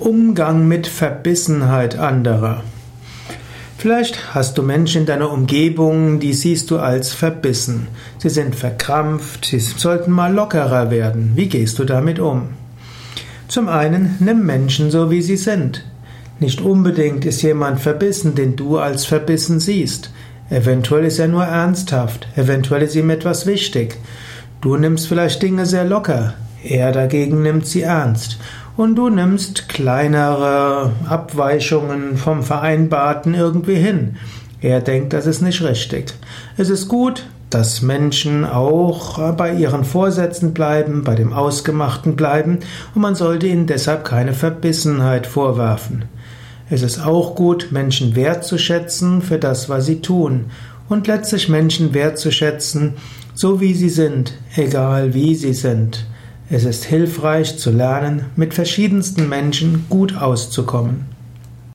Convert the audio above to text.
Umgang mit Verbissenheit anderer. Vielleicht hast du Menschen in deiner Umgebung, die siehst du als verbissen. Sie sind verkrampft, sie sollten mal lockerer werden. Wie gehst du damit um? Zum einen, nimm Menschen so, wie sie sind. Nicht unbedingt ist jemand verbissen, den du als verbissen siehst. Eventuell ist er nur ernsthaft, eventuell ist ihm etwas wichtig. Du nimmst vielleicht Dinge sehr locker, er dagegen nimmt sie ernst und du nimmst kleinere Abweichungen vom Vereinbarten irgendwie hin. Er denkt, das ist nicht richtig. Es ist gut, dass Menschen auch bei ihren Vorsätzen bleiben, bei dem Ausgemachten bleiben, und man sollte ihnen deshalb keine Verbissenheit vorwerfen. Es ist auch gut, Menschen wertzuschätzen für das, was sie tun, und letztlich Menschen wertzuschätzen, so wie sie sind, egal wie sie sind. Es ist hilfreich zu lernen, mit verschiedensten Menschen gut auszukommen.